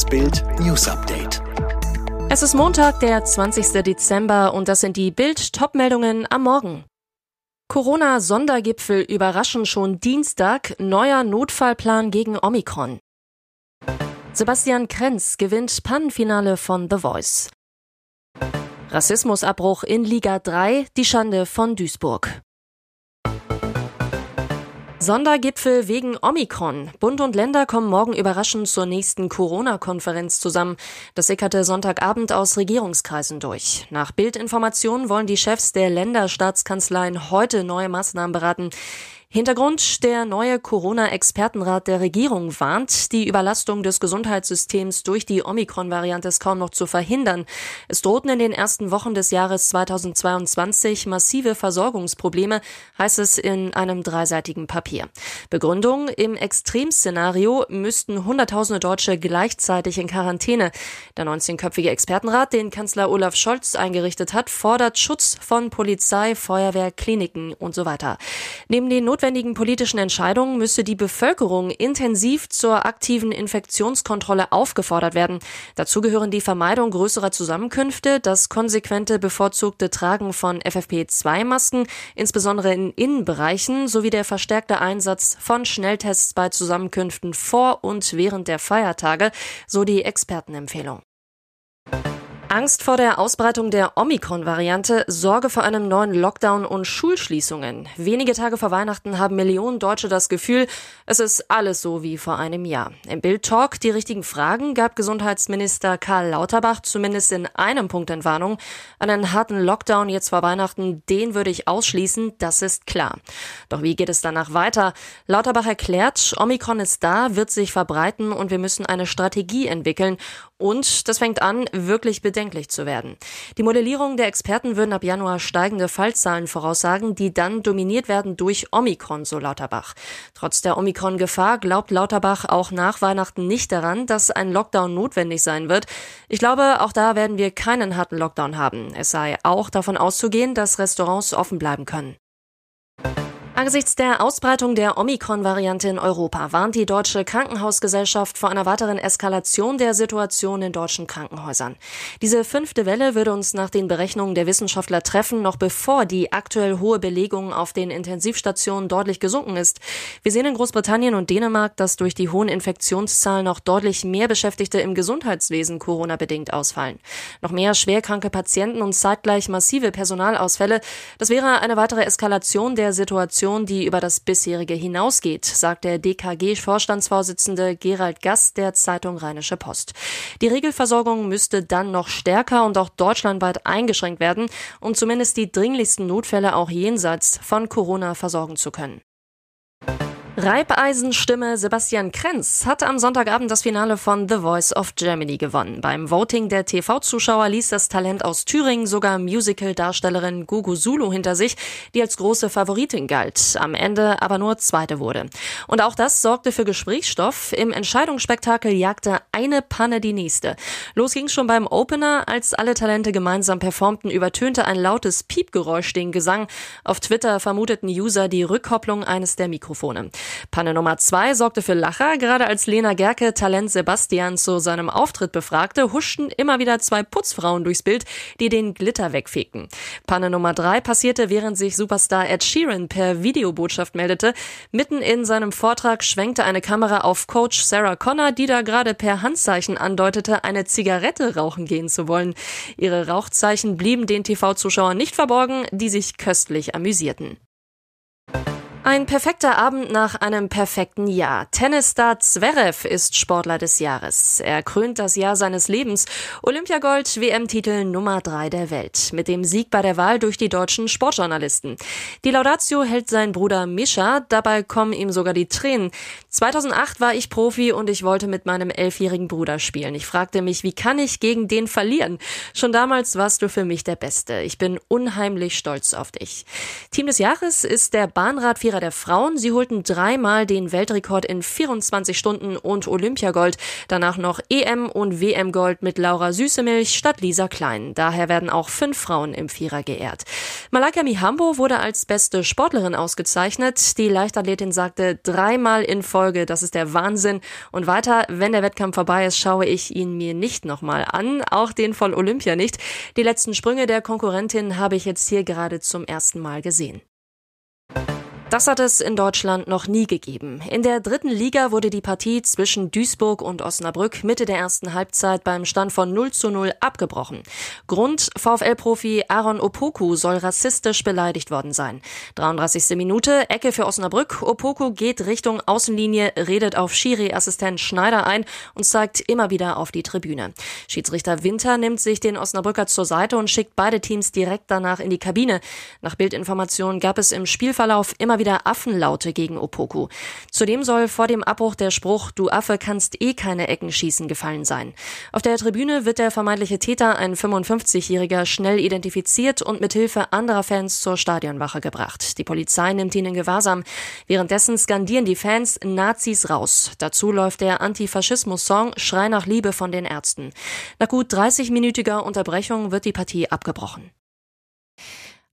Das Bild News Update. Es ist Montag, der 20. Dezember und das sind die Bild Topmeldungen am Morgen. Corona Sondergipfel überraschen schon Dienstag, neuer Notfallplan gegen Omikron. Sebastian Krenz gewinnt Pannenfinale von The Voice. Rassismusabbruch in Liga 3, die Schande von Duisburg. Sondergipfel wegen Omikron. Bund und Länder kommen morgen überraschend zur nächsten Corona-Konferenz zusammen. Das sickerte Sonntagabend aus Regierungskreisen durch. Nach Bildinformationen wollen die Chefs der Länderstaatskanzleien heute neue Maßnahmen beraten. Hintergrund, der neue Corona-Expertenrat der Regierung warnt, die Überlastung des Gesundheitssystems durch die Omikron-Variante ist kaum noch zu verhindern. Es drohten in den ersten Wochen des Jahres 2022 massive Versorgungsprobleme, heißt es in einem dreiseitigen Papier. Begründung, im Extremszenario müssten Hunderttausende Deutsche gleichzeitig in Quarantäne. Der 19-köpfige Expertenrat, den Kanzler Olaf Scholz eingerichtet hat, fordert Schutz von Polizei, Feuerwehr, Kliniken und so weiter. Neben den notwendigen politischen Entscheidungen müsse die Bevölkerung intensiv zur aktiven Infektionskontrolle aufgefordert werden. Dazu gehören die Vermeidung größerer Zusammenkünfte, das konsequente bevorzugte Tragen von FFP2-Masken, insbesondere in Innenbereichen, sowie der verstärkte Einsatz von Schnelltests bei Zusammenkünften vor und während der Feiertage, so die Expertenempfehlung. Angst vor der Ausbreitung der Omikron-Variante, Sorge vor einem neuen Lockdown und Schulschließungen. Wenige Tage vor Weihnachten haben Millionen Deutsche das Gefühl, es ist alles so wie vor einem Jahr. Im Bild-Talk die richtigen Fragen gab Gesundheitsminister Karl Lauterbach zumindest in einem Punkt Entwarnung. Einen harten Lockdown jetzt vor Weihnachten, den würde ich ausschließen, das ist klar. Doch wie geht es danach weiter? Lauterbach erklärt, Omikron ist da, wird sich verbreiten und wir müssen eine Strategie entwickeln. Und das fängt an, wirklich bedenken bedenklich zu werden. Die Modellierung der Experten würden ab Januar steigende Fallzahlen voraussagen, die dann dominiert werden durch Omikron, so Lauterbach. Trotz der Omikron-Gefahr glaubt Lauterbach auch nach Weihnachten nicht daran, dass ein Lockdown notwendig sein wird. Ich glaube, auch da werden wir keinen harten Lockdown haben. Es sei auch davon auszugehen, dass Restaurants offen bleiben können. Angesichts der Ausbreitung der Omikron-Variante in Europa warnt die Deutsche Krankenhausgesellschaft vor einer weiteren Eskalation der Situation in deutschen Krankenhäusern. Diese fünfte Welle würde uns nach den Berechnungen der Wissenschaftler treffen, noch bevor die aktuell hohe Belegung auf den Intensivstationen deutlich gesunken ist. Wir sehen in Großbritannien und Dänemark, dass durch die hohen Infektionszahlen noch deutlich mehr Beschäftigte im Gesundheitswesen Corona-bedingt ausfallen. Noch mehr schwerkranke Patienten und zeitgleich massive Personalausfälle. Das wäre eine weitere Eskalation der Situation Situation, die über das bisherige hinausgeht, sagt der DKG-Vorstandsvorsitzende Gerald Gass der Zeitung Rheinische Post. Die Regelversorgung müsste dann noch stärker und auch deutschlandweit eingeschränkt werden, um zumindest die dringlichsten Notfälle auch jenseits von Corona versorgen zu können. Reibeisenstimme Sebastian Krenz hat am Sonntagabend das Finale von The Voice of Germany gewonnen. Beim Voting der TV-Zuschauer ließ das Talent aus Thüringen sogar Musical-Darstellerin Gugu Zulu hinter sich, die als große Favoritin galt, am Ende aber nur Zweite wurde. Und auch das sorgte für Gesprächsstoff. Im Entscheidungsspektakel jagte eine Panne die nächste. Los ging's schon beim Opener, als alle Talente gemeinsam performten, übertönte ein lautes Piepgeräusch den Gesang. Auf Twitter vermuteten User die Rückkopplung eines der Mikrofone. Panne Nummer zwei sorgte für Lacher. Gerade als Lena Gerke Talent Sebastian zu seinem Auftritt befragte, huschten immer wieder zwei Putzfrauen durchs Bild, die den Glitter wegfegten. Panne Nummer drei passierte, während sich Superstar Ed Sheeran per Videobotschaft meldete. Mitten in seinem Vortrag schwenkte eine Kamera auf Coach Sarah Connor, die da gerade per Handzeichen andeutete, eine Zigarette rauchen gehen zu wollen. Ihre Rauchzeichen blieben den TV-Zuschauern nicht verborgen, die sich köstlich amüsierten. Ein perfekter Abend nach einem perfekten Jahr. Tennisstar Zverev ist Sportler des Jahres. Er krönt das Jahr seines Lebens. Olympiagold, WM-Titel Nummer drei der Welt. Mit dem Sieg bei der Wahl durch die deutschen Sportjournalisten. Die Laudatio hält sein Bruder Mischa. Dabei kommen ihm sogar die Tränen. 2008 war ich Profi und ich wollte mit meinem elfjährigen Bruder spielen. Ich fragte mich, wie kann ich gegen den verlieren? Schon damals warst du für mich der Beste. Ich bin unheimlich stolz auf dich. Team des Jahres ist der Bahnrad Vierer der Frauen. Sie holten dreimal den Weltrekord in 24 Stunden und Olympiagold. Danach noch EM und WM Gold mit Laura Süßemilch statt Lisa Klein. Daher werden auch fünf Frauen im Vierer geehrt. Malaika Mihambo wurde als beste Sportlerin ausgezeichnet. Die Leichtathletin sagte dreimal in Folge, das ist der Wahnsinn. Und weiter, wenn der Wettkampf vorbei ist, schaue ich ihn mir nicht nochmal an. Auch den von Olympia nicht. Die letzten Sprünge der Konkurrentin habe ich jetzt hier gerade zum ersten Mal gesehen. Das hat es in Deutschland noch nie gegeben. In der dritten Liga wurde die Partie zwischen Duisburg und Osnabrück Mitte der ersten Halbzeit beim Stand von 0 zu 0 abgebrochen. Grund, VfL-Profi Aaron Opoku soll rassistisch beleidigt worden sein. 33. Minute, Ecke für Osnabrück. Opoku geht Richtung Außenlinie, redet auf Schiri-Assistent Schneider ein und zeigt immer wieder auf die Tribüne. Schiedsrichter Winter nimmt sich den Osnabrücker zur Seite und schickt beide Teams direkt danach in die Kabine. Nach Bildinformationen gab es im Spielverlauf immer wieder Affenlaute gegen Opoku. Zudem soll vor dem Abbruch der Spruch Du Affe kannst eh keine Ecken schießen gefallen sein. Auf der Tribüne wird der vermeintliche Täter, ein 55-Jähriger, schnell identifiziert und mit Hilfe anderer Fans zur Stadionwache gebracht. Die Polizei nimmt ihn in Gewahrsam. Währenddessen skandieren die Fans Nazis raus. Dazu läuft der Antifaschismus-Song Schrei nach Liebe von den Ärzten. Nach gut 30-minütiger Unterbrechung wird die Partie abgebrochen.